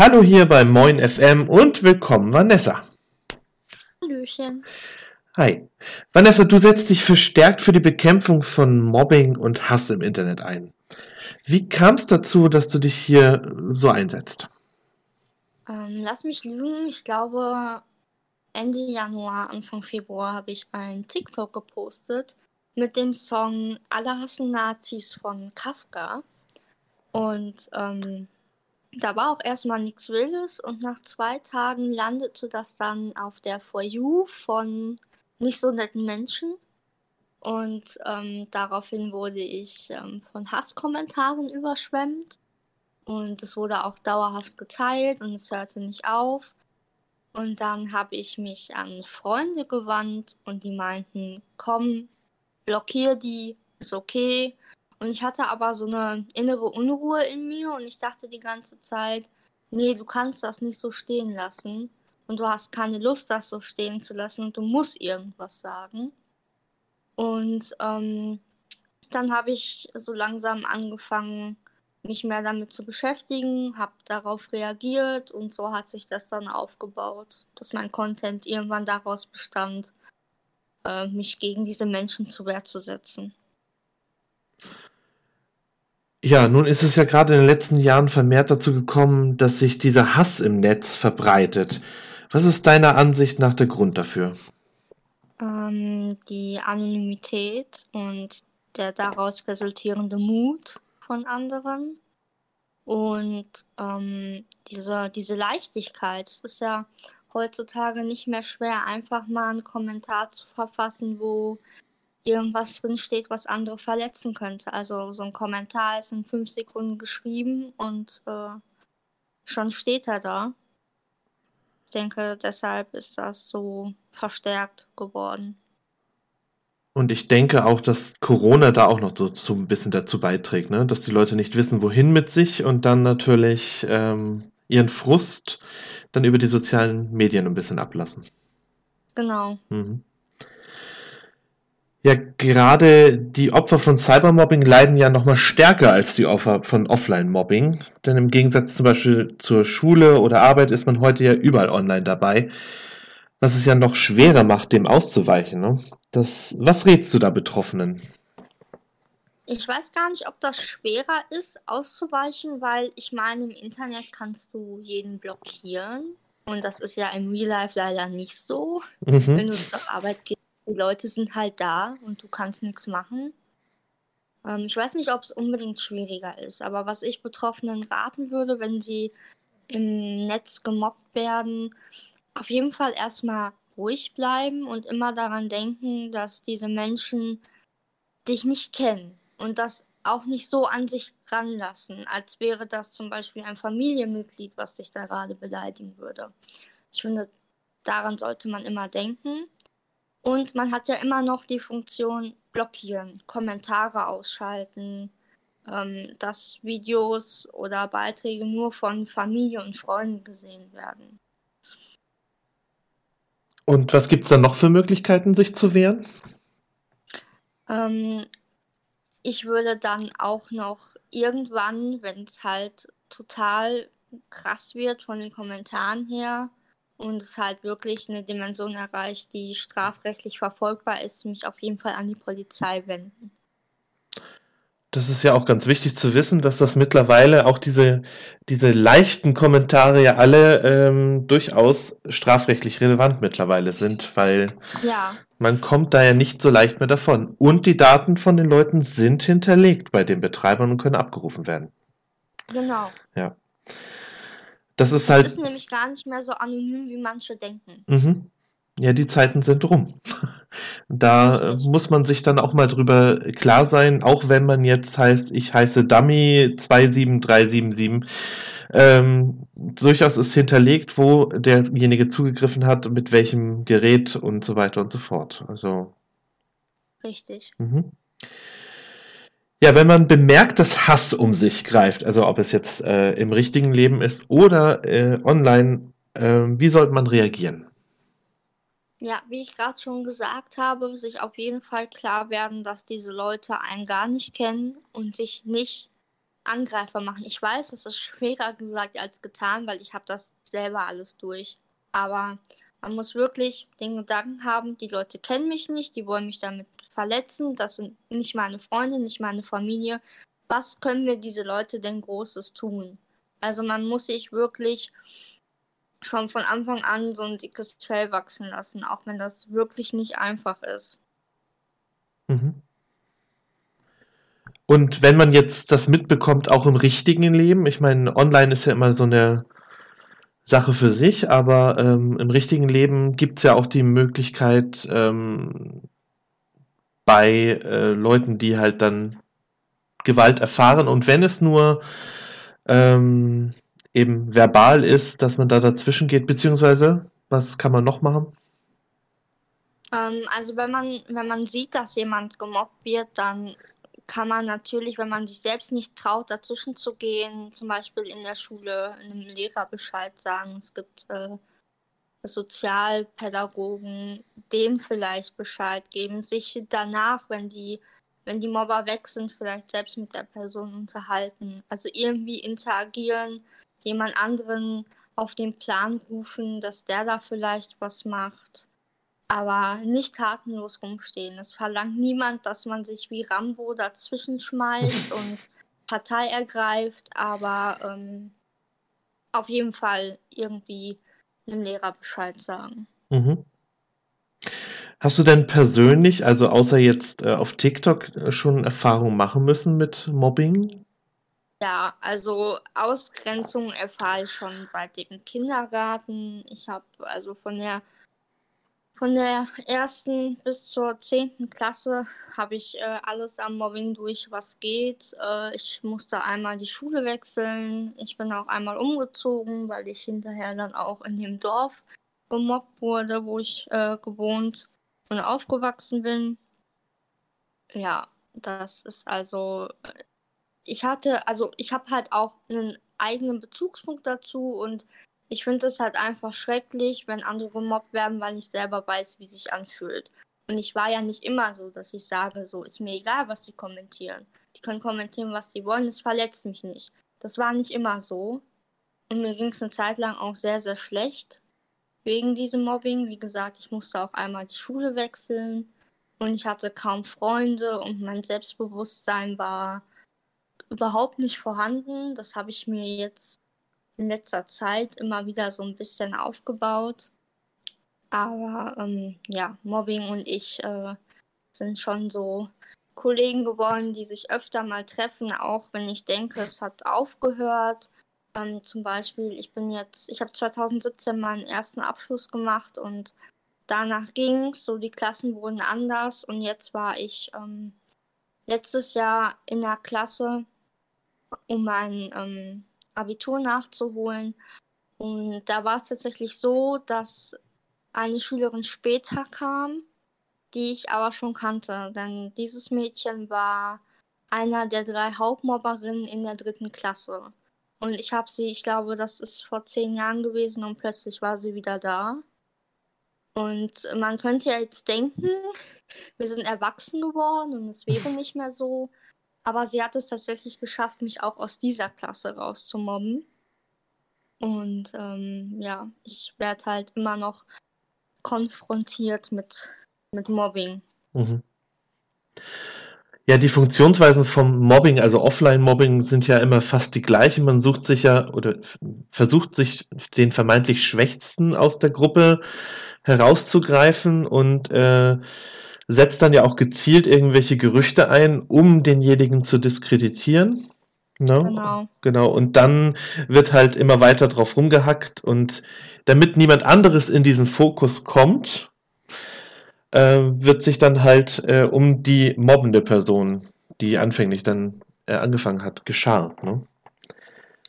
Hallo hier bei Moin FM und willkommen Vanessa. Hallöchen. Hi. Vanessa, du setzt dich verstärkt für die Bekämpfung von Mobbing und Hass im Internet ein. Wie kam es dazu, dass du dich hier so einsetzt? Ähm, lass mich lügen, ich glaube Ende Januar, Anfang Februar habe ich ein TikTok gepostet mit dem Song Alle hassen Nazis von Kafka. Und ähm, da war auch erstmal nichts Wildes und nach zwei Tagen landete das dann auf der For You von nicht so netten Menschen. Und ähm, daraufhin wurde ich ähm, von Hasskommentaren überschwemmt. Und es wurde auch dauerhaft geteilt und es hörte nicht auf. Und dann habe ich mich an Freunde gewandt und die meinten, komm, blockier die, ist okay. Und ich hatte aber so eine innere Unruhe in mir und ich dachte die ganze Zeit, nee, du kannst das nicht so stehen lassen. Und du hast keine Lust, das so stehen zu lassen. Du musst irgendwas sagen. Und ähm, dann habe ich so langsam angefangen, mich mehr damit zu beschäftigen, habe darauf reagiert und so hat sich das dann aufgebaut, dass mein Content irgendwann daraus bestand, äh, mich gegen diese Menschen zu Wehr zu setzen. Ja, nun ist es ja gerade in den letzten Jahren vermehrt dazu gekommen, dass sich dieser Hass im Netz verbreitet. Was ist deiner Ansicht nach der Grund dafür? Ähm, die Anonymität und der daraus resultierende Mut von anderen und ähm, diese, diese Leichtigkeit. Es ist ja heutzutage nicht mehr schwer, einfach mal einen Kommentar zu verfassen, wo irgendwas drin steht, was andere verletzen könnte. Also so ein Kommentar ist in fünf Sekunden geschrieben und äh, schon steht er da. Ich denke, deshalb ist das so verstärkt geworden. Und ich denke auch, dass Corona da auch noch so, so ein bisschen dazu beiträgt, ne? dass die Leute nicht wissen, wohin mit sich und dann natürlich ähm, ihren Frust dann über die sozialen Medien ein bisschen ablassen. Genau. Mhm. Ja, gerade die Opfer von Cybermobbing leiden ja noch mal stärker als die Opfer von Offline-Mobbing. Denn im Gegensatz zum Beispiel zur Schule oder Arbeit ist man heute ja überall online dabei, was es ja noch schwerer macht, dem auszuweichen. Ne? Das, was rätst du da Betroffenen? Ich weiß gar nicht, ob das schwerer ist, auszuweichen, weil ich meine, im Internet kannst du jeden blockieren. Und das ist ja im Real Life leider nicht so. Mhm. Wenn du zur Arbeit gehst, die Leute sind halt da und du kannst nichts machen. Ähm, ich weiß nicht, ob es unbedingt schwieriger ist, aber was ich Betroffenen raten würde, wenn sie im Netz gemobbt werden, auf jeden Fall erstmal ruhig bleiben und immer daran denken, dass diese Menschen dich nicht kennen und das auch nicht so an sich ranlassen, als wäre das zum Beispiel ein Familienmitglied, was dich da gerade beleidigen würde. Ich finde, daran sollte man immer denken. Und man hat ja immer noch die Funktion blockieren, Kommentare ausschalten, ähm, dass Videos oder Beiträge nur von Familie und Freunden gesehen werden. Und was gibt es da noch für Möglichkeiten, sich zu wehren? Ähm, ich würde dann auch noch irgendwann, wenn es halt total krass wird von den Kommentaren her und es halt wirklich eine Dimension erreicht, die strafrechtlich verfolgbar ist, mich auf jeden Fall an die Polizei wenden. Das ist ja auch ganz wichtig zu wissen, dass das mittlerweile auch diese, diese leichten Kommentare ja alle ähm, durchaus strafrechtlich relevant mittlerweile sind, weil Ja, man kommt da ja nicht so leicht mehr davon. Und die Daten von den Leuten sind hinterlegt bei den Betreibern und können abgerufen werden. genau. Ja. Das ist Das halt, ist nämlich gar nicht mehr so anonym, wie manche denken. mhm. Ja, die Zeiten sind rum. Da äh, muss man sich dann auch mal drüber klar sein, auch wenn man jetzt heißt, ich heiße Dummy 27377. Ähm, durchaus ist hinterlegt, wo derjenige zugegriffen hat, mit welchem Gerät und so weiter und so fort. Also, Richtig. mhm. Ja, wenn man bemerkt, dass Hass um sich greift, also ob es jetzt äh, im richtigen Leben ist oder äh, online, äh, wie sollte man reagieren? Ja, wie ich gerade schon gesagt habe, sich auf jeden Fall klar werden, dass diese Leute einen gar nicht kennen und sich nicht Angreifer machen. Ich weiß, das ist schwerer gesagt als getan, weil ich habe das selber alles durch. Aber man muss wirklich den Gedanken haben, die Leute kennen mich nicht, die wollen mich damit verletzen, das sind nicht meine Freunde, nicht meine Familie. Was können wir diese Leute denn Großes tun? Also man muss sich wirklich schon von Anfang an so ein dickes Fell wachsen lassen, auch wenn das wirklich nicht einfach ist. Mhm. Und wenn man jetzt das mitbekommt, auch im richtigen Leben, ich meine, online ist ja immer so eine Sache für sich, aber ähm, im richtigen Leben gibt es ja auch die Möglichkeit, ähm, bei äh, Leuten, die halt dann Gewalt erfahren und wenn es nur ähm, eben verbal ist, dass man da dazwischen geht, beziehungsweise was kann man noch machen? Ähm, also wenn man, wenn man sieht, dass jemand gemobbt wird, dann kann man natürlich, wenn man sich selbst nicht traut, dazwischen zu gehen, zum Beispiel in der Schule einem Lehrer Bescheid sagen. Es gibt äh, Sozialpädagogen, denen vielleicht Bescheid geben, sich danach, wenn die, wenn die Mobber weg sind, vielleicht selbst mit der Person unterhalten. Also irgendwie interagieren, jemand anderen auf den Plan rufen, dass der da vielleicht was macht aber nicht tatenlos rumstehen. Es verlangt niemand, dass man sich wie Rambo dazwischen schmeißt und Partei ergreift, aber ähm, auf jeden Fall irgendwie einem Lehrer Bescheid sagen. Mhm. Hast du denn persönlich, also außer jetzt äh, auf TikTok, äh, schon Erfahrungen machen müssen mit Mobbing? Ja, also Ausgrenzung erfahre ich schon seit dem Kindergarten. Ich habe also von der von der ersten bis zur zehnten Klasse habe ich äh, alles am Mobbing durch, was geht. Äh, ich musste einmal die Schule wechseln. Ich bin auch einmal umgezogen, weil ich hinterher dann auch in dem Dorf gemobbt wurde, wo ich äh, gewohnt und aufgewachsen bin. Ja, das ist also. Äh, ich hatte, also ich habe halt auch einen eigenen Bezugspunkt dazu und ich finde es halt einfach schrecklich, wenn andere gemobbt werden, weil ich selber weiß, wie sich anfühlt. Und ich war ja nicht immer so, dass ich sage, so ist mir egal, was sie kommentieren. Die können kommentieren, was sie wollen, es verletzt mich nicht. Das war nicht immer so. Und mir ging es eine Zeit lang auch sehr, sehr schlecht wegen diesem Mobbing. Wie gesagt, ich musste auch einmal die Schule wechseln und ich hatte kaum Freunde und mein Selbstbewusstsein war überhaupt nicht vorhanden. Das habe ich mir jetzt in letzter Zeit immer wieder so ein bisschen aufgebaut. Aber ähm, ja, Mobbing und ich äh, sind schon so Kollegen geworden, die sich öfter mal treffen, auch wenn ich denke, es hat aufgehört. Ähm, zum Beispiel, ich bin jetzt, ich habe 2017 meinen ersten Abschluss gemacht und danach ging es, so die Klassen wurden anders und jetzt war ich ähm, letztes Jahr in der Klasse, um mein ähm, Abitur nachzuholen. Und da war es tatsächlich so, dass eine Schülerin später kam, die ich aber schon kannte. Denn dieses Mädchen war einer der drei Hauptmobberinnen in der dritten Klasse. Und ich habe sie, ich glaube, das ist vor zehn Jahren gewesen und plötzlich war sie wieder da. Und man könnte ja jetzt denken, wir sind erwachsen geworden und es wäre nicht mehr so. Aber sie hat es tatsächlich geschafft, mich auch aus dieser Klasse rauszumobben. Und ähm, ja, ich werde halt immer noch konfrontiert mit, mit Mobbing. Mhm. Ja, die Funktionsweisen vom Mobbing, also Offline-Mobbing, sind ja immer fast die gleichen. Man sucht sich ja oder versucht sich den vermeintlich Schwächsten aus der Gruppe herauszugreifen und äh, setzt dann ja auch gezielt irgendwelche Gerüchte ein, um denjenigen zu diskreditieren. Ne? Genau. Genau. Und dann wird halt immer weiter drauf rumgehackt und damit niemand anderes in diesen Fokus kommt, äh, wird sich dann halt äh, um die mobbende Person, die anfänglich dann äh, angefangen hat, geschart. Ne?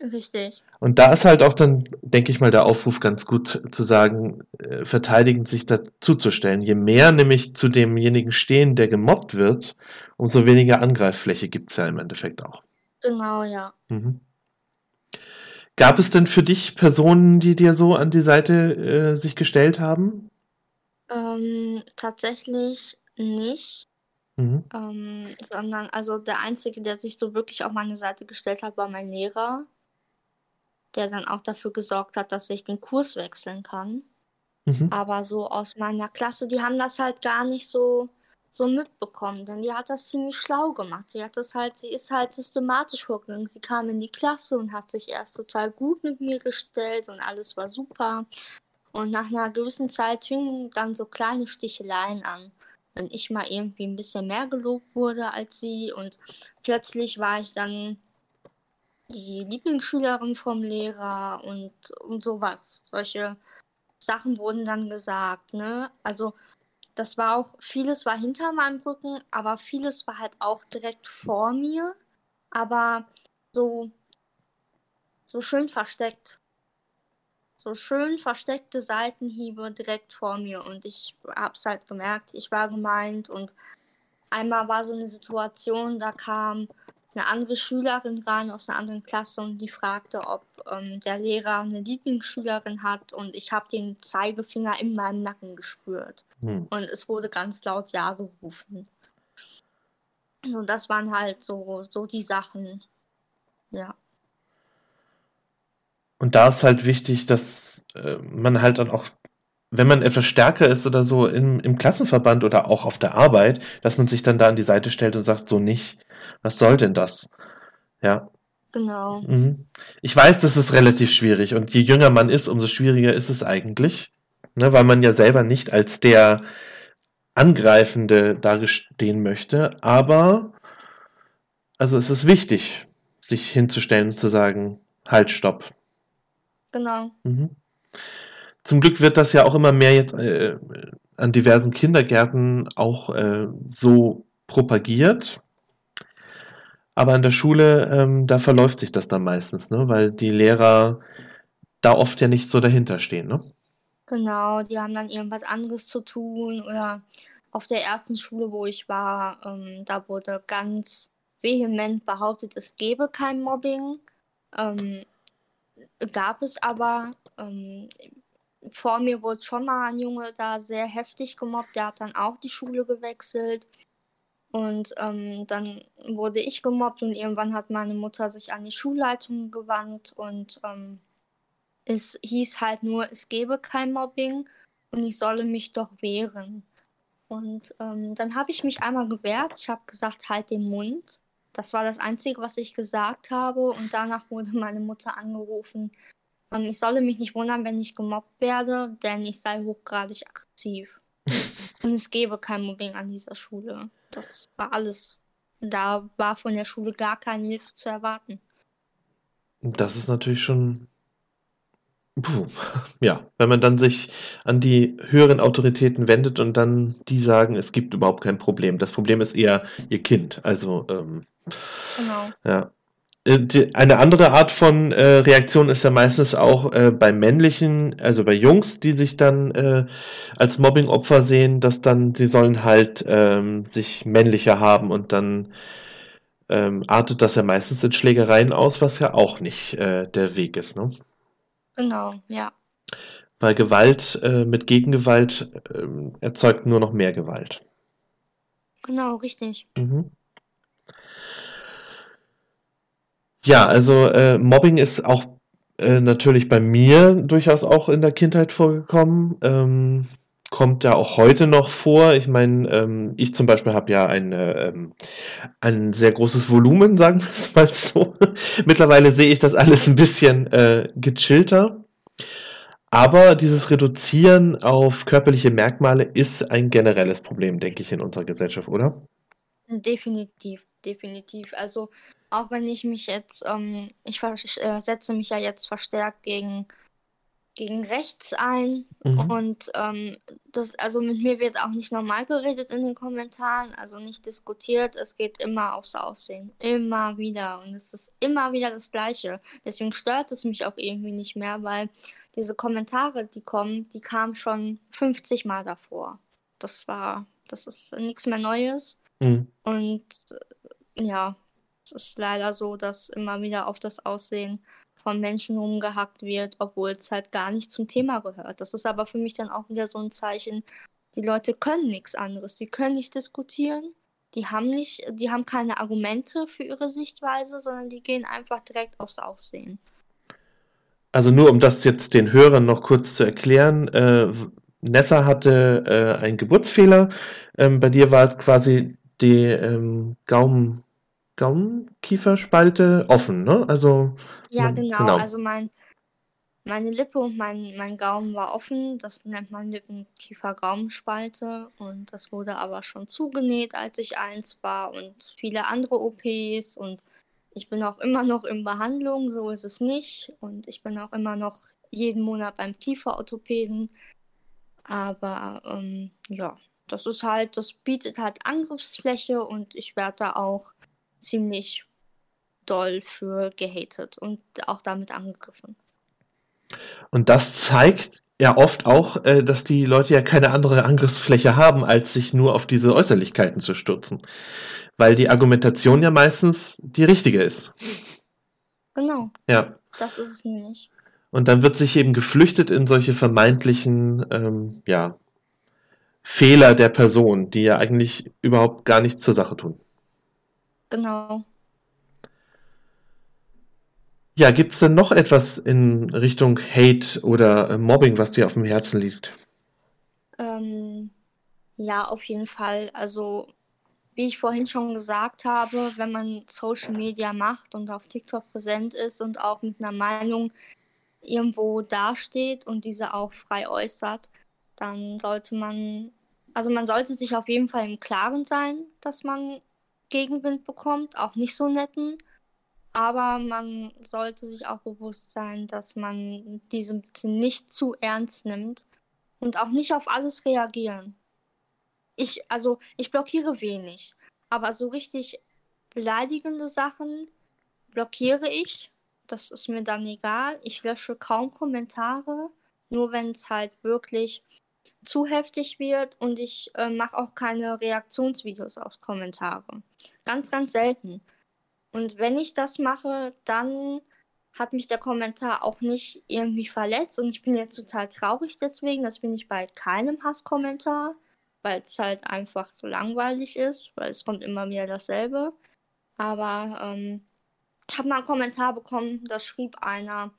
Richtig. Und da ist halt auch dann, denke ich mal, der Aufruf ganz gut zu sagen, äh, verteidigend sich dazuzustellen. Je mehr nämlich zu demjenigen stehen, der gemobbt wird, umso weniger Angreiffläche gibt es ja im Endeffekt auch. Genau, ja. Mhm. Gab es denn für dich Personen, die dir so an die Seite äh, sich gestellt haben? Ähm, tatsächlich nicht. Mhm. Ähm, sondern also der Einzige, der sich so wirklich auf meine Seite gestellt hat, war mein Lehrer, der dann auch dafür gesorgt hat, dass ich den Kurs wechseln kann. Mhm. Aber so aus meiner Klasse, die haben das halt gar nicht so, so mitbekommen, denn die hat das ziemlich schlau gemacht. Sie hat das halt, sie ist halt systematisch vorgegangen. Sie kam in die Klasse und hat sich erst total gut mit mir gestellt und alles war super. Und nach einer gewissen Zeit fingen dann so kleine Sticheleien an wenn ich mal irgendwie ein bisschen mehr gelobt wurde als sie und plötzlich war ich dann die Lieblingsschülerin vom Lehrer und, und sowas. Solche Sachen wurden dann gesagt, ne? Also das war auch, vieles war hinter meinem Rücken, aber vieles war halt auch direkt vor mir, aber so, so schön versteckt so schön versteckte Seitenhiebe direkt vor mir und ich hab's halt gemerkt, ich war gemeint und einmal war so eine Situation, da kam eine andere Schülerin rein aus einer anderen Klasse und die fragte, ob ähm, der Lehrer eine Lieblingsschülerin hat und ich habe den Zeigefinger in meinem Nacken gespürt hm. und es wurde ganz laut Ja gerufen. So, das waren halt so, so die Sachen. Ja. Und da ist halt wichtig, dass äh, man halt dann auch, wenn man etwas stärker ist oder so im, im Klassenverband oder auch auf der Arbeit, dass man sich dann da an die Seite stellt und sagt, so nicht, was soll denn das? Ja. Genau. Mhm. Ich weiß, das ist relativ schwierig und je jünger man ist, umso schwieriger ist es eigentlich, ne, weil man ja selber nicht als der Angreifende dagestehen möchte, aber also es ist wichtig, sich hinzustellen und zu sagen, halt, stopp. Genau. Mhm. Zum Glück wird das ja auch immer mehr jetzt äh, an diversen Kindergärten auch äh, so propagiert. Aber an der Schule, ähm, da verläuft sich das dann meistens, ne? weil die Lehrer da oft ja nicht so dahinter stehen. Ne? Genau, die haben dann irgendwas anderes zu tun. Oder auf der ersten Schule, wo ich war, ähm, da wurde ganz vehement behauptet, es gebe kein Mobbing. Ähm, gab es aber. Ähm, vor mir wurde schon mal ein Junge da sehr heftig gemobbt. Der hat dann auch die Schule gewechselt. Und ähm, dann wurde ich gemobbt und irgendwann hat meine Mutter sich an die Schulleitung gewandt und ähm, es hieß halt nur, es gebe kein Mobbing und ich solle mich doch wehren. Und ähm, dann habe ich mich einmal gewehrt. Ich habe gesagt, halt den Mund. Das war das Einzige, was ich gesagt habe. Und danach wurde meine Mutter angerufen. Und ich solle mich nicht wundern, wenn ich gemobbt werde, denn ich sei hochgradig aktiv. Und es gäbe kein Mobbing an dieser Schule. Das war alles. Da war von der Schule gar keine Hilfe zu erwarten. Das ist natürlich schon. Puh. Ja, wenn man dann sich an die höheren Autoritäten wendet und dann die sagen, es gibt überhaupt kein Problem. Das Problem ist eher ihr Kind. Also, ähm, Genau. Ja. Äh, eine andere Art von äh, Reaktion ist ja meistens auch äh, bei männlichen, also bei Jungs, die sich dann äh, als Mobbing-Opfer sehen, dass dann sie sollen halt ähm, sich männlicher haben und dann ähm, artet das ja meistens in Schlägereien aus, was ja auch nicht äh, der Weg ist, ne? Genau, ja. Weil Gewalt äh, mit Gegengewalt ähm, erzeugt nur noch mehr Gewalt. Genau, richtig. Mhm. Ja, also äh, Mobbing ist auch äh, natürlich bei mir durchaus auch in der Kindheit vorgekommen. Ähm, kommt ja auch heute noch vor. Ich meine, ähm, ich zum Beispiel habe ja ein, ähm, ein sehr großes Volumen, sagen wir es mal so. Mittlerweile sehe ich das alles ein bisschen äh, gechillter. Aber dieses Reduzieren auf körperliche Merkmale ist ein generelles Problem, denke ich, in unserer Gesellschaft, oder? Definitiv, definitiv. Also auch wenn ich mich jetzt, ähm, ich äh, setze mich ja jetzt verstärkt gegen, gegen rechts ein mhm. und ähm, das, also mit mir wird auch nicht normal geredet in den Kommentaren, also nicht diskutiert, es geht immer aufs Aussehen, immer wieder und es ist immer wieder das Gleiche. Deswegen stört es mich auch irgendwie nicht mehr, weil diese Kommentare, die kommen, die kamen schon 50 Mal davor. Das war, das ist nichts mehr Neues. Mhm. Und ja, es ist leider so, dass immer wieder auf das Aussehen von Menschen rumgehackt wird, obwohl es halt gar nicht zum Thema gehört. Das ist aber für mich dann auch wieder so ein Zeichen, die Leute können nichts anderes. Die können nicht diskutieren, Die haben nicht, die haben keine Argumente für ihre Sichtweise, sondern die gehen einfach direkt aufs Aussehen. Also nur um das jetzt den Hörern noch kurz zu erklären, äh, Nessa hatte äh, einen Geburtsfehler. Ähm, bei dir war quasi die ähm, Gaumen, Gaumenkieferspalte offen, ne? Also Ja, man, genau. genau. Also mein, meine Lippe und mein, mein Gaumen war offen. Das nennt man Lippenkiefer-Gaumenspalte. Und das wurde aber schon zugenäht, als ich eins war und viele andere OPs. Und ich bin auch immer noch in Behandlung, so ist es nicht. Und ich bin auch immer noch jeden Monat beim Kieferorthopäden. Aber ähm, ja, das ist halt, das bietet halt Angriffsfläche und ich werde da auch ziemlich doll für gehatet und auch damit angegriffen. Und das zeigt ja oft auch, äh, dass die Leute ja keine andere Angriffsfläche haben, als sich nur auf diese Äußerlichkeiten zu stürzen. Weil die Argumentation ja meistens die richtige ist. Genau, Ja. das ist es nämlich. Und dann wird sich eben geflüchtet in solche vermeintlichen, ähm, ja, Fehler der Person, die ja eigentlich überhaupt gar nichts zur Sache tun. Genau. Ja, gibt es denn noch etwas in Richtung Hate oder äh, Mobbing, was dir auf dem Herzen liegt? Ähm, ja, auf jeden Fall. Also, wie ich vorhin schon gesagt habe, wenn man Social Media macht und auf TikTok präsent ist und auch mit einer Meinung irgendwo dasteht und diese auch frei äußert, dann sollte man, also man sollte sich auf jeden Fall im Klaren sein, dass man Gegenwind bekommt, auch nicht so netten. Aber man sollte sich auch bewusst sein, dass man diese bitte nicht zu ernst nimmt und auch nicht auf alles reagieren. Ich, also, ich blockiere wenig, aber so richtig beleidigende Sachen blockiere ich. Das ist mir dann egal. Ich lösche kaum Kommentare, nur wenn es halt wirklich zu heftig wird und ich äh, mache auch keine Reaktionsvideos auf Kommentare. Ganz, ganz selten. Und wenn ich das mache, dann hat mich der Kommentar auch nicht irgendwie verletzt und ich bin jetzt total traurig deswegen. Das bin ich bei keinem Hasskommentar, weil es halt einfach so langweilig ist, weil es kommt immer wieder dasselbe. Aber ähm, ich habe mal einen Kommentar bekommen, da schrieb einer,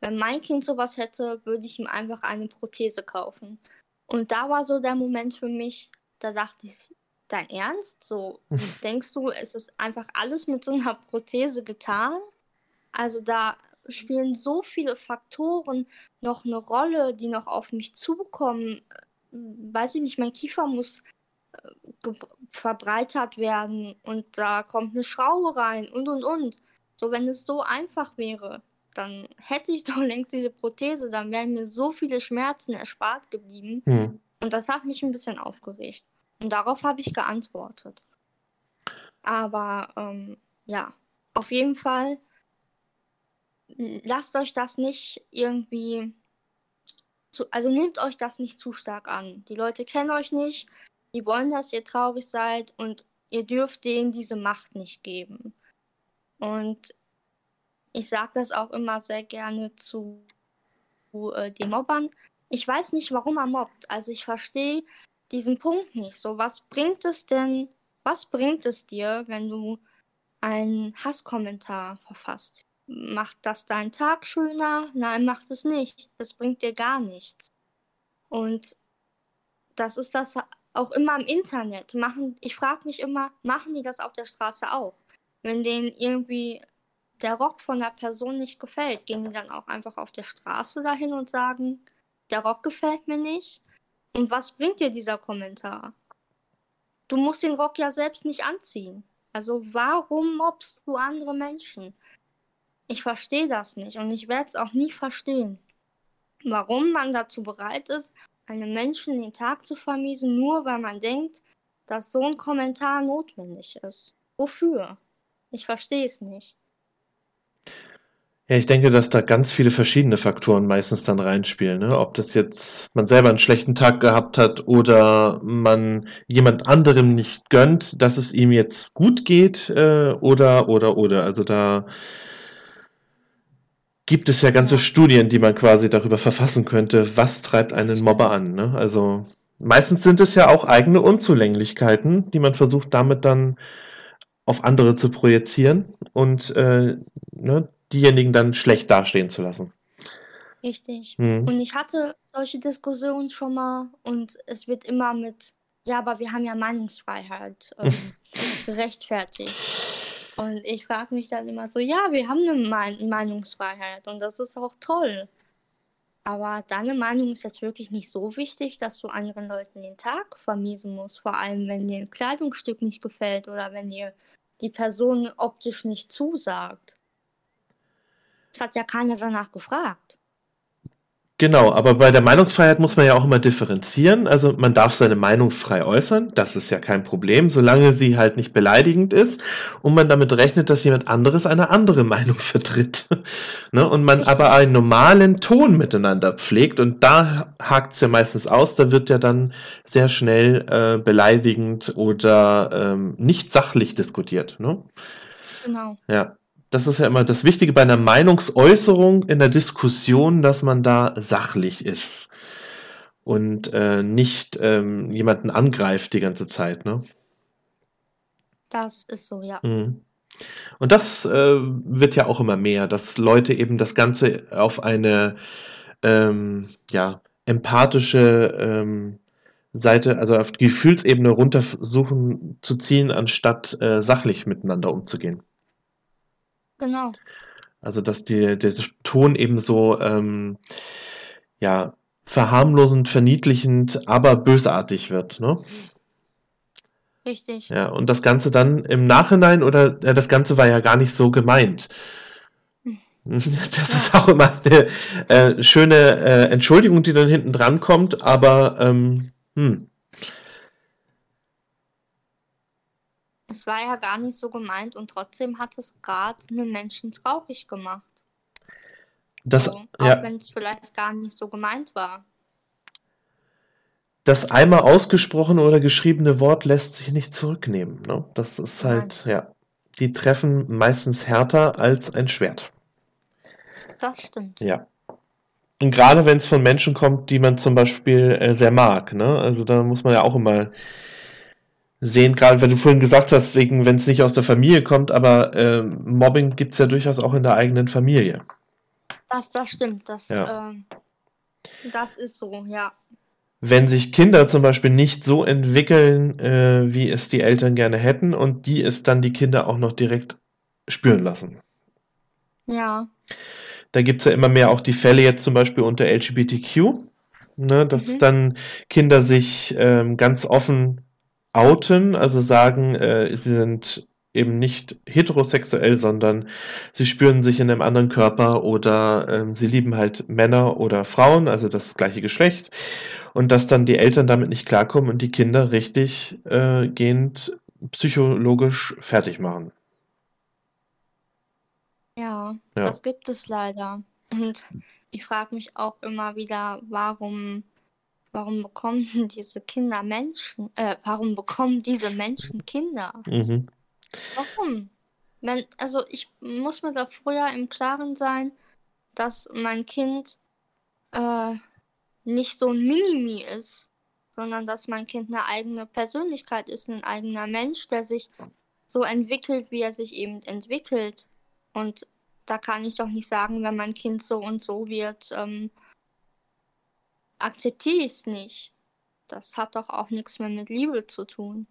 wenn mein Kind sowas hätte, würde ich ihm einfach eine Prothese kaufen. Und da war so der Moment für mich, da dachte ich, dein Ernst? So, denkst du, es ist einfach alles mit so einer Prothese getan? Also da spielen so viele Faktoren noch eine Rolle, die noch auf mich zukommen. Weiß ich nicht, mein Kiefer muss äh, verbreitert werden und da kommt eine Schraube rein und und und. So, wenn es so einfach wäre, dann hätte ich doch längst diese Prothese, dann wären mir so viele Schmerzen erspart geblieben. Hm. Und das hat mich ein bisschen aufgeregt. Und darauf habe ich geantwortet. Aber ähm, ja, auf jeden Fall lasst euch das nicht irgendwie, zu, also nehmt euch das nicht zu stark an. Die Leute kennen euch nicht, die wollen, dass ihr traurig seid und ihr dürft denen diese Macht nicht geben. Und ich sage das auch immer sehr gerne zu äh, den Mobbern. Ich weiß nicht, warum er mobbt. Also ich verstehe diesen Punkt nicht. So, was bringt es denn, was bringt es dir, wenn du einen Hasskommentar verfasst? Macht das deinen Tag schöner? Nein, macht es nicht. Das bringt dir gar nichts. Und das ist das auch immer im Internet. Machen, ich frage mich immer, machen die das auf der Straße auch? Wenn denen irgendwie der Rock von der Person nicht gefällt, gehen die dann auch einfach auf der Straße dahin und sagen, der Rock gefällt mir nicht? Und was bringt dir dieser Kommentar? Du musst den Rock ja selbst nicht anziehen. Also warum mobst du andere Menschen? Ich verstehe das nicht und ich werde es auch nie verstehen. Warum man dazu bereit ist, einem Menschen den Tag zu vermiesen, nur weil man denkt, dass so ein Kommentar notwendig ist. Wofür? Ich verstehe es nicht. Ja, ich denke, dass da ganz viele verschiedene Faktoren meistens dann reinspielen, ne? Ob das jetzt man selber einen schlechten Tag gehabt hat oder man jemand anderem nicht gönnt, dass es ihm jetzt gut geht, äh, oder, oder, oder. Also da gibt es ja ganze. Studien, die man quasi darüber verfassen könnte, was treibt einen Mobber an, ne? Also meistens sind es ja auch eigene Unzulänglichkeiten, die man versucht damit dann auf andere zu projizieren und äh, ne, diejenigen dann schlecht dastehen zu lassen. Richtig. Mhm. Und ich hatte solche Diskussionen schon mal und es wird immer mit, ja, aber wir haben ja Meinungsfreiheit ähm, gerechtfertigt. Und ich frage mich dann immer so, ja, wir haben eine Meinungsfreiheit und das ist auch toll. Aber deine Meinung ist jetzt wirklich nicht so wichtig, dass du anderen Leuten den Tag vermiesen musst. Vor allem, wenn dir ein Kleidungsstück nicht gefällt oder wenn dir die Person optisch nicht zusagt. Es hat ja keiner danach gefragt. Genau, aber bei der Meinungsfreiheit muss man ja auch immer differenzieren. Also man darf seine Meinung frei äußern, das ist ja kein Problem, solange sie halt nicht beleidigend ist und man damit rechnet, dass jemand anderes eine andere Meinung vertritt. ne? Und man aber einen normalen Ton miteinander pflegt und da hakt es ja meistens aus, da wird ja dann sehr schnell äh, beleidigend oder ähm, nicht sachlich diskutiert. Ne? Genau. Ja das ist ja immer das Wichtige bei einer Meinungsäußerung in der Diskussion, dass man da sachlich ist und äh, nicht ähm, jemanden angreift die ganze Zeit. Ne? Das ist so, ja. Mhm. Und das äh, wird ja auch immer mehr, dass Leute eben das Ganze auf eine ähm, ja, empathische ähm, Seite, also auf die Gefühlsebene runter suchen zu ziehen, anstatt äh, sachlich miteinander umzugehen. Genau. Also, dass die, der Ton eben so, ähm, ja, verharmlosend, verniedlichend, aber bösartig wird, ne? Richtig. Ja, und das Ganze dann im Nachhinein oder ja, das Ganze war ja gar nicht so gemeint. Das ist auch immer eine äh, schöne äh, Entschuldigung, die dann hinten dran kommt, aber ähm, hm. Es war ja gar nicht so gemeint und trotzdem hat es gerade einen Menschen traurig gemacht. Das, so, auch ja. wenn es vielleicht gar nicht so gemeint war. Das einmal ausgesprochene oder geschriebene Wort lässt sich nicht zurücknehmen. Ne? Das ist halt, Nein. ja. Die treffen meistens härter als ein Schwert. Das stimmt. Ja. Und gerade wenn es von Menschen kommt, die man zum Beispiel äh, sehr mag. Ne? Also da muss man ja auch immer sehen, gerade wenn du vorhin gesagt hast, wegen, wenn es nicht aus der Familie kommt, aber äh, Mobbing gibt es ja durchaus auch in der eigenen Familie. Das, das stimmt, das, ja. äh, das ist so, ja. Wenn sich Kinder zum Beispiel nicht so entwickeln, äh, wie es die Eltern gerne hätten und die es dann die Kinder auch noch direkt spüren lassen. Ja. Da gibt es ja immer mehr auch die Fälle jetzt zum Beispiel unter LGBTQ, ne, dass mhm. dann Kinder sich ähm, ganz offen outen, also sagen, äh, sie sind eben nicht heterosexuell, sondern sie spüren sich in einem anderen Körper oder ähm, sie lieben halt Männer oder Frauen, also das gleiche Geschlecht. Und dass dann die Eltern damit nicht klarkommen und die Kinder richtig äh, gehend psychologisch fertig machen. Ja, ja, das gibt es leider. Und ich frage mich auch immer wieder, warum warum bekommen diese Kinder Menschen, äh, warum bekommen diese Menschen Kinder? Mhm. Warum? Wenn, also ich muss mir da früher im Klaren sein, dass mein Kind äh, nicht so ein Minimi ist, sondern dass mein Kind eine eigene Persönlichkeit ist, ein eigener Mensch, der sich so entwickelt, wie er sich eben entwickelt. Und da kann ich doch nicht sagen, wenn mein Kind so und so wird, ähm, akzeptiere ich es nicht. Das hat doch auch nichts mehr mit Liebe zu tun.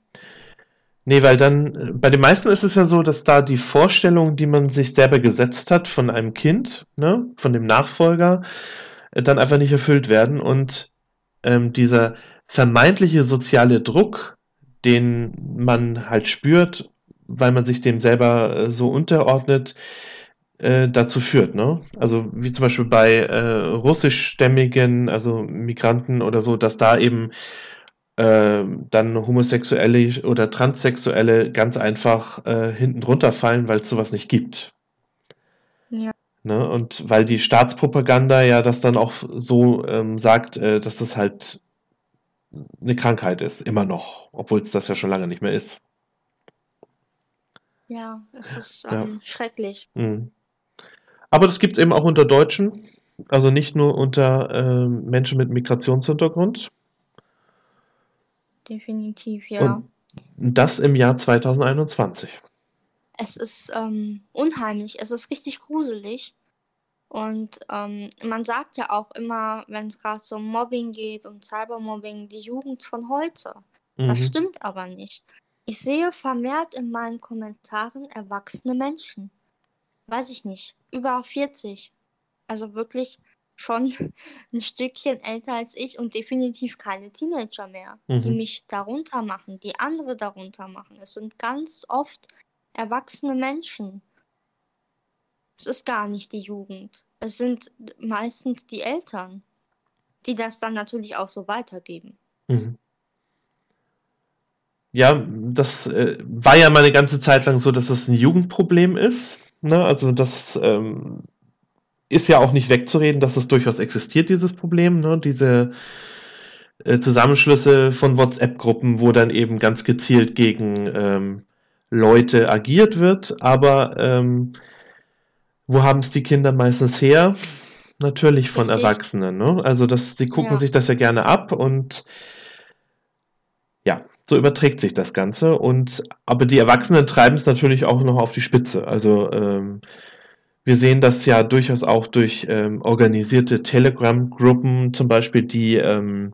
Nee, weil dann, bei den meisten ist es ja so, dass da die Vorstellung, die man sich selber gesetzt hat von einem Kind, ne, von dem Nachfolger, äh, dann einfach nicht erfüllt werden und ähm, dieser vermeintliche soziale Druck, den man halt spürt, weil man sich dem selber äh, so unterordnet, äh, dazu führt. Ne? Also wie zum Beispiel bei äh, russischstämmigen, also Migranten oder so, dass da eben äh, dann Homosexuelle oder Transsexuelle ganz einfach äh, hinten drunter fallen, weil es sowas nicht gibt. Ja. Ne? Und weil die Staatspropaganda ja das dann auch so ähm, sagt, äh, dass das halt eine Krankheit ist, immer noch, obwohl es das ja schon lange nicht mehr ist. Ja, es ist ähm, ja. schrecklich. Mhm. Aber das gibt es eben auch unter Deutschen, also nicht nur unter äh, Menschen mit Migrationshintergrund. definitiv, ja. Und das im Jahr 2021. Es ist ähm, unheimlich, es ist richtig gruselig. Und ähm, man sagt ja auch immer, wenn es gerade so um Mobbing geht und Cybermobbing, die Jugend von heute. Das Mhm. stimmt aber nicht. Ich sehe vermehrt in meinen Kommentaren erwachsene Menschen. Weiß ich nicht, über 40. Also wirklich schon ein Stückchen älter als ich und definitiv keine Teenager mehr, die Mhm. mich darunter machen, die andere darunter machen. Es sind ganz oft erwachsene Menschen. Es ist gar nicht die Jugend. Es sind meistens die Eltern, die das dann natürlich auch so weitergeben. Mhm. Ja, das äh, war ja mal eine ganze Zeit lang so, dass es ein Jugendproblem ist. Ne? Also das ähm, ist ja auch nicht wegzureden, dass es durchaus existiert, dieses Problem. Ne? Diese äh, Zusammenschlüsse von WhatsApp-Gruppen, wo dann eben ganz gezielt gegen ähm, Leute agiert wird. Aber ähm, wo haben es die Kinder meistens her? Natürlich von Richtig. Erwachsenen. Ne? Also das, sie gucken Ja. sich das ja gerne ab und so überträgt sich das Ganze. Und aber die Erwachsenen treiben es natürlich auch noch auf die Spitze. Also ähm, wir sehen das ja durchaus auch durch ähm, organisierte Telegram-Gruppen, zum Beispiel, die ähm,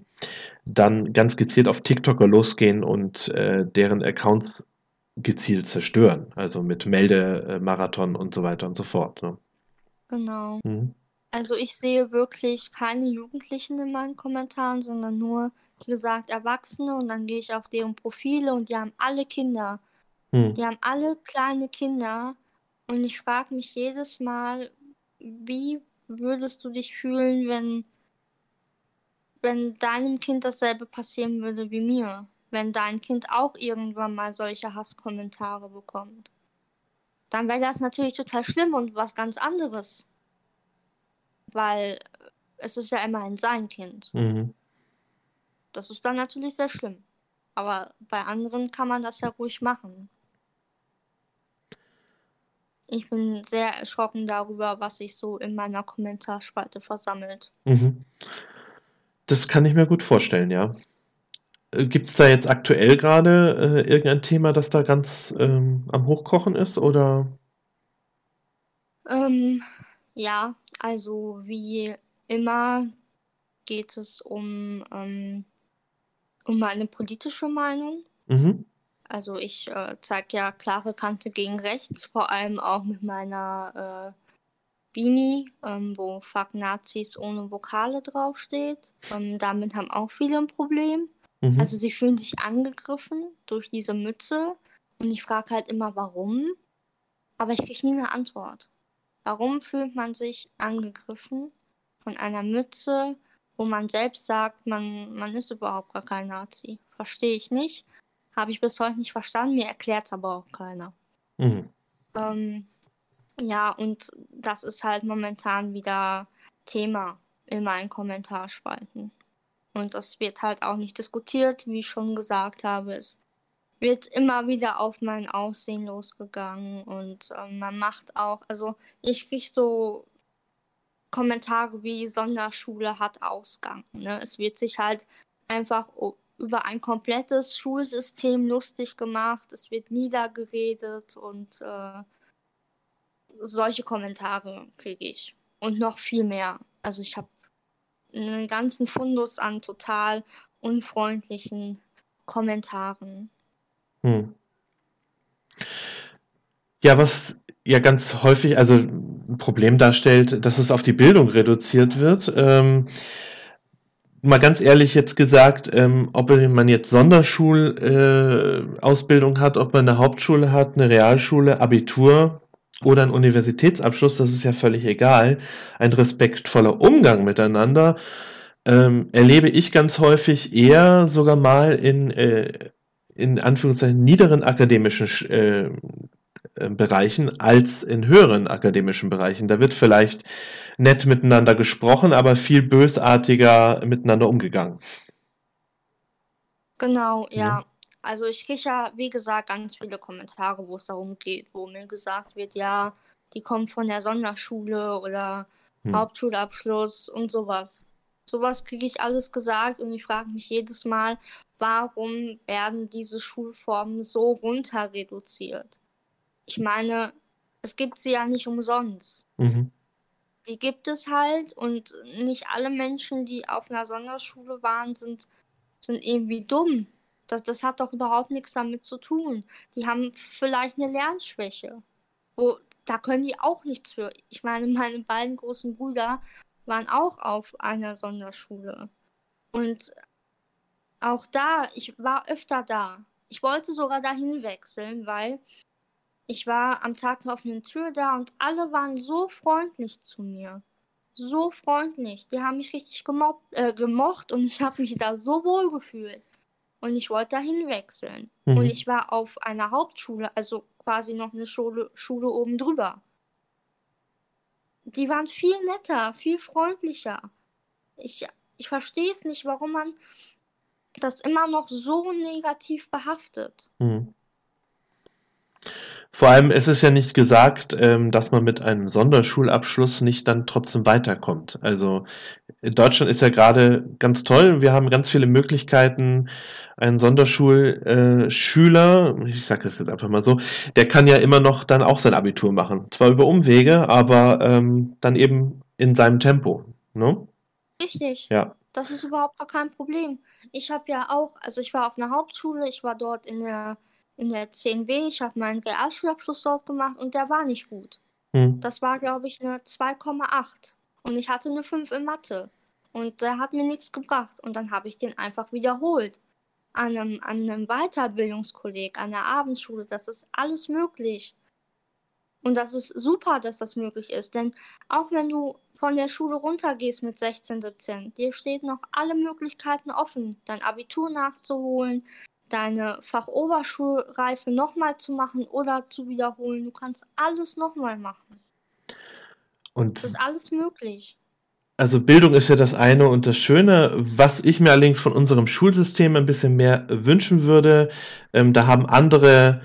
dann ganz gezielt auf TikToker losgehen und äh, deren Accounts gezielt zerstören. Also mit Meldemarathon und so weiter und so fort. Ne? Genau. Mhm. Also ich sehe wirklich keine Jugendlichen in meinen Kommentaren, sondern nur, wie gesagt, Erwachsene und dann gehe ich auf deren Profile und die haben alle Kinder. Mhm. Die haben alle kleine Kinder und ich frage mich jedes Mal, wie würdest du dich fühlen, wenn, wenn deinem Kind dasselbe passieren würde wie mir? Wenn dein Kind auch irgendwann mal solche Hasskommentare bekommt? Dann wäre das natürlich total schlimm und was ganz anderes. Weil es ist ja immerhin sein Kind. Mhm. Das ist dann natürlich sehr schlimm. Aber bei anderen kann man das ja ruhig machen. Ich bin sehr erschrocken darüber, was sich so in meiner Kommentarspalte versammelt. Mhm. Das kann ich mir gut vorstellen, ja. Gibt es da jetzt aktuell gerade äh, irgendein Thema, das da ganz ähm, am Hochkochen ist? Oder? Ähm, ja, also wie immer geht es um, ähm, um meine politische Meinung. Mhm. Also ich äh, zeige ja klare Kante gegen rechts, vor allem auch mit meiner äh, Beanie, ähm, wo Fuck Nazis ohne Vokale draufsteht. Ähm, damit haben auch viele ein Problem. Mhm. Also sie fühlen sich angegriffen durch diese Mütze und ich frage halt immer, warum. Aber ich kriege nie eine Antwort. Warum fühlt man sich angegriffen von einer Mütze, wo man selbst sagt, man, man ist überhaupt gar kein Nazi? Verstehe ich nicht. Habe ich bis heute nicht verstanden. Mir erklärt es aber auch keiner. Mhm. Ähm, ja, und das ist halt momentan wieder Thema in meinen Kommentarspalten. Und das wird halt auch nicht diskutiert, wie ich schon gesagt habe. Es wird immer wieder auf mein Aussehen losgegangen und ähm, man macht auch, also ich kriege so Kommentare wie Sonderschule hat Ausgang. Ne? Es wird sich halt einfach über ein komplettes Schulsystem lustig gemacht, es wird niedergeredet und äh, solche Kommentare kriege ich. Und noch viel mehr. Also ich habe einen ganzen Fundus an total unfreundlichen Kommentaren. Hm. Ja, was ja ganz häufig, also ein Problem darstellt, dass es auf die Bildung reduziert wird. Ähm, mal ganz ehrlich jetzt gesagt, ähm, ob man jetzt Sonderschulausbildung äh, hat, ob man eine Hauptschule hat, eine Realschule, Abitur oder einen Universitätsabschluss, das ist ja völlig egal. Ein respektvoller Umgang miteinander ähm, erlebe ich ganz häufig eher sogar mal in, äh, in Anführungszeichen niederen akademischen Sch- äh, äh, Bereichen als in höheren akademischen Bereichen. Da wird vielleicht nett miteinander gesprochen, aber viel bösartiger miteinander umgegangen. Genau, ja. Ja. Also ich kriege ja, wie gesagt, ganz viele Kommentare, wo es darum geht, wo mir gesagt wird, ja, die kommen von der Sonderschule oder Hm. Hauptschulabschluss und sowas. Sowas kriege ich alles gesagt und ich frage mich jedes Mal, warum werden diese Schulformen so runter reduziert? Ich meine, es gibt sie ja nicht umsonst. Mhm. Die gibt es halt und nicht alle Menschen, die auf einer Sonderschule waren, sind, sind irgendwie dumm. Das, das hat doch überhaupt nichts damit zu tun. Die haben vielleicht eine Lernschwäche. Wo, da können die auch nichts für. Ich meine, meine beiden großen Brüder waren auch auf einer Sonderschule. Und auch da, ich war öfter da. Ich wollte sogar dahin wechseln, weil ich war am Tag der offenen Tür da und alle waren so freundlich zu mir. So freundlich. Die haben mich richtig gemobbt, äh, gemocht und ich habe mich da so wohl gefühlt. Und ich wollte dahin wechseln. Mhm. Und ich war auf einer Hauptschule, also quasi noch eine Schule, Schule oben drüber. Die waren viel netter, viel freundlicher. Ich, ich verstehe es nicht, warum man das immer noch so negativ behaftet. Mhm. Vor allem ist es ja nicht gesagt, ähm, dass man mit einem Sonderschulabschluss nicht dann trotzdem weiterkommt. Also Deutschland ist ja gerade ganz toll. Wir haben ganz viele Möglichkeiten. Ein Sonderschulschüler, äh, ich sage das jetzt einfach mal so, der kann ja immer noch dann auch sein Abitur machen. Zwar über Umwege, aber ähm, dann eben in seinem Tempo. Ne? Richtig. Ja. Das ist überhaupt gar kein Problem. Ich habe ja auch, also ich war auf einer Hauptschule, ich war dort in der in der 10b. Ich habe meinen Realschulabschluss dort gemacht und der war nicht gut. Hm. Das war, glaube ich, eine 2,8. Und ich hatte eine 5 in Mathe. Und der hat mir nichts gebracht. Und dann habe ich den einfach wiederholt. An einem, an einem Weiterbildungskolleg, an der Abendschule. Das ist alles möglich. Und das ist super, dass das möglich ist. Denn auch wenn du von der Schule runtergehst mit 16, 17, dir steht noch alle Möglichkeiten offen, dein Abitur nachzuholen, deine Fachoberschulreife nochmal zu machen oder zu wiederholen. Du kannst alles nochmal machen. Und das ist alles möglich. Also Bildung ist ja das eine und das Schöne, was ich mir allerdings von unserem Schulsystem ein bisschen mehr wünschen würde, ähm, da haben andere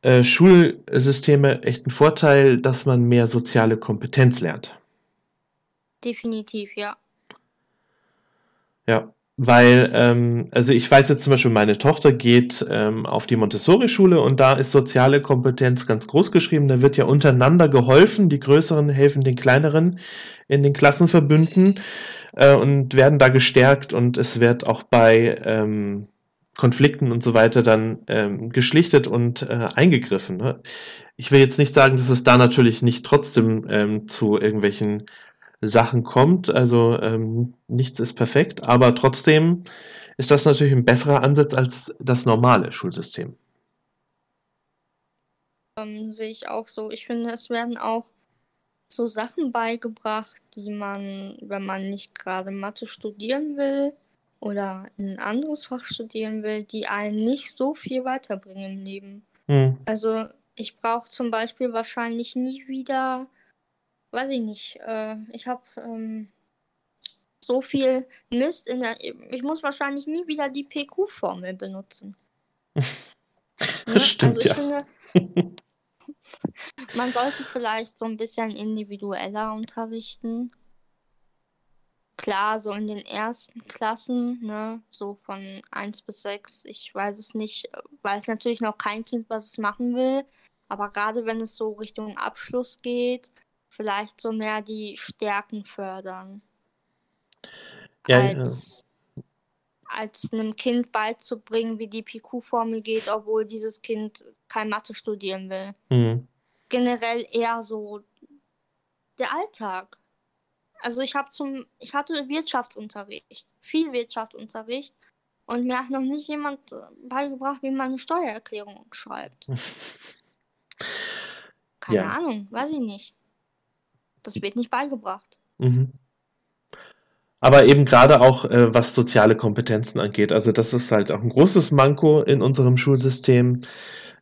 äh, Schulsysteme echt einen Vorteil, dass man mehr soziale Kompetenz lernt. Definitiv, ja. Ja, weil, ähm, also ich weiß jetzt zum Beispiel, meine Tochter geht ähm, auf die Montessori-Schule und da ist soziale Kompetenz ganz groß geschrieben. Da wird ja untereinander geholfen. Die Größeren helfen den Kleineren in den Klassenverbünden äh, und werden da gestärkt und es wird auch bei ähm, Konflikten und so weiter dann ähm, geschlichtet und äh, eingegriffen. Ne? Ich will jetzt nicht sagen, dass es da natürlich nicht trotzdem ähm, zu irgendwelchen Sachen kommt. Also ähm, nichts ist perfekt, aber trotzdem ist das natürlich ein besserer Ansatz als das normale Schulsystem. Ähm, sehe ich auch so. Ich finde, es werden auch so Sachen beigebracht, die man, wenn man nicht gerade Mathe studieren will oder ein anderes Fach studieren will, die einen nicht so viel weiterbringen im Leben. Hm. Also ich brauche zum Beispiel wahrscheinlich nie wieder weiß ich nicht. Äh, ich habe ähm, so viel Mist in der. Ich muss wahrscheinlich nie wieder die PQ-Formel benutzen. Das ne? stimmt, also ich ja. Finde, man sollte vielleicht so ein bisschen individueller unterrichten. Klar, so in den ersten Klassen, ne, so von 1 bis 6, ich weiß es nicht, weiß natürlich noch kein Kind, was es machen will, aber gerade wenn es so Richtung Abschluss geht, vielleicht so mehr die Stärken fördern. Ja, als, ja. als einem Kind beizubringen, wie die PQ-Formel geht, obwohl dieses Kind kein Mathe studieren will. Mhm. Generell eher so der Alltag. Also ich habe zum, ich hatte Wirtschaftsunterricht, viel Wirtschaftsunterricht und mir hat noch nicht jemand beigebracht, wie man eine Steuererklärung schreibt. Keine ja. Ahnung, weiß ich nicht. Das wird nicht beigebracht. Mhm. Aber eben gerade auch, äh, was soziale Kompetenzen angeht. Also das ist halt auch ein großes Manko in unserem Schulsystem.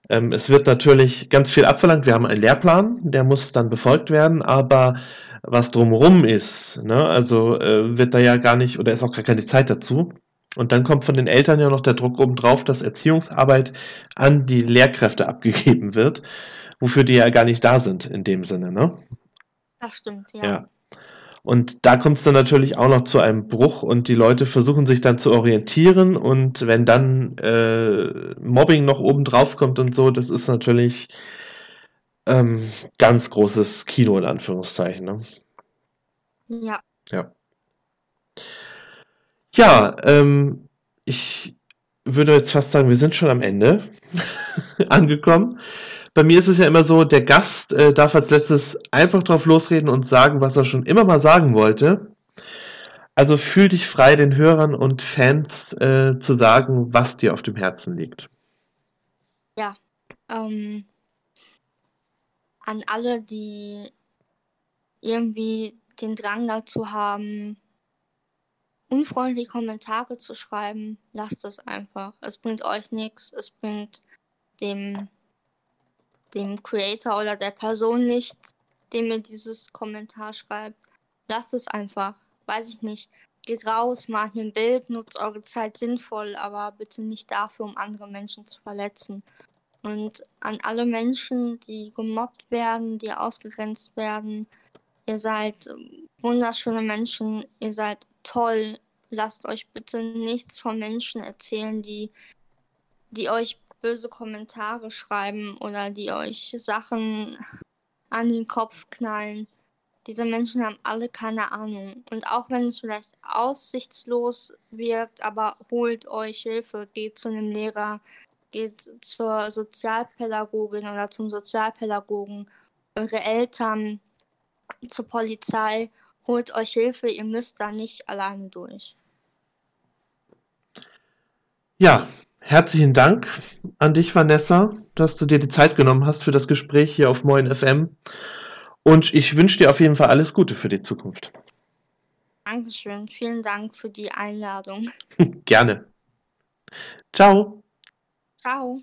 Ähm, es wird natürlich ganz viel abverlangt. Wir haben einen Lehrplan, der muss dann befolgt werden, aber was drumherum ist, ne, also äh, wird da ja gar nicht oder ist auch gar keine Zeit dazu. Und dann kommt von den Eltern ja noch der Druck obendrauf, dass Erziehungsarbeit an die Lehrkräfte abgegeben wird, wofür die ja gar nicht da sind in dem Sinne. Ne? Das stimmt, ja. ja. Und da kommt es dann natürlich auch noch zu einem Bruch und die Leute versuchen sich dann zu orientieren und wenn dann äh, Mobbing noch oben drauf kommt und so, das ist natürlich ähm, ganz großes Kino in Anführungszeichen. Ne? Ja. Ja. Ja, ähm, ich würde jetzt fast sagen, wir sind schon am Ende angekommen. Bei mir ist es ja immer so, der Gast äh, darf als letztes einfach drauf losreden und sagen, was er schon immer mal sagen wollte. Also fühl dich frei, den Hörern und Fans äh, zu sagen, was dir auf dem Herzen liegt. Ja, ähm, an alle, die irgendwie den Drang dazu haben, unfreundliche Kommentare zu schreiben, lasst es einfach. Es bringt euch nichts, es bringt dem, dem Creator oder der Person nichts, dem ihr dieses Kommentar schreibt. Lasst es einfach. Weiß ich nicht. Geht raus, macht ein Bild, nutzt eure Zeit sinnvoll, aber bitte nicht dafür, um andere Menschen zu verletzen. Und an alle Menschen, die gemobbt werden, die ausgegrenzt werden, ihr seid wunderschöne Menschen, ihr seid toll. Lasst euch bitte nichts von Menschen erzählen, die, die euch böse Kommentare schreiben oder die euch Sachen an den Kopf knallen. Diese Menschen haben alle keine Ahnung. Und auch wenn es vielleicht aussichtslos wirkt, aber holt euch Hilfe, geht zu einem Lehrer, geht zur Sozialpädagogin oder zum Sozialpädagogen, eure Eltern, zur Polizei holt euch Hilfe, ihr müsst da nicht alleine durch. Ja, herzlichen Dank an dich, Vanessa, dass du dir die Zeit genommen hast für das Gespräch hier auf Moin FM. Und ich wünsche dir auf jeden Fall alles Gute für die Zukunft. Dankeschön. Vielen Dank für die Einladung. Gerne. Ciao. Ciao.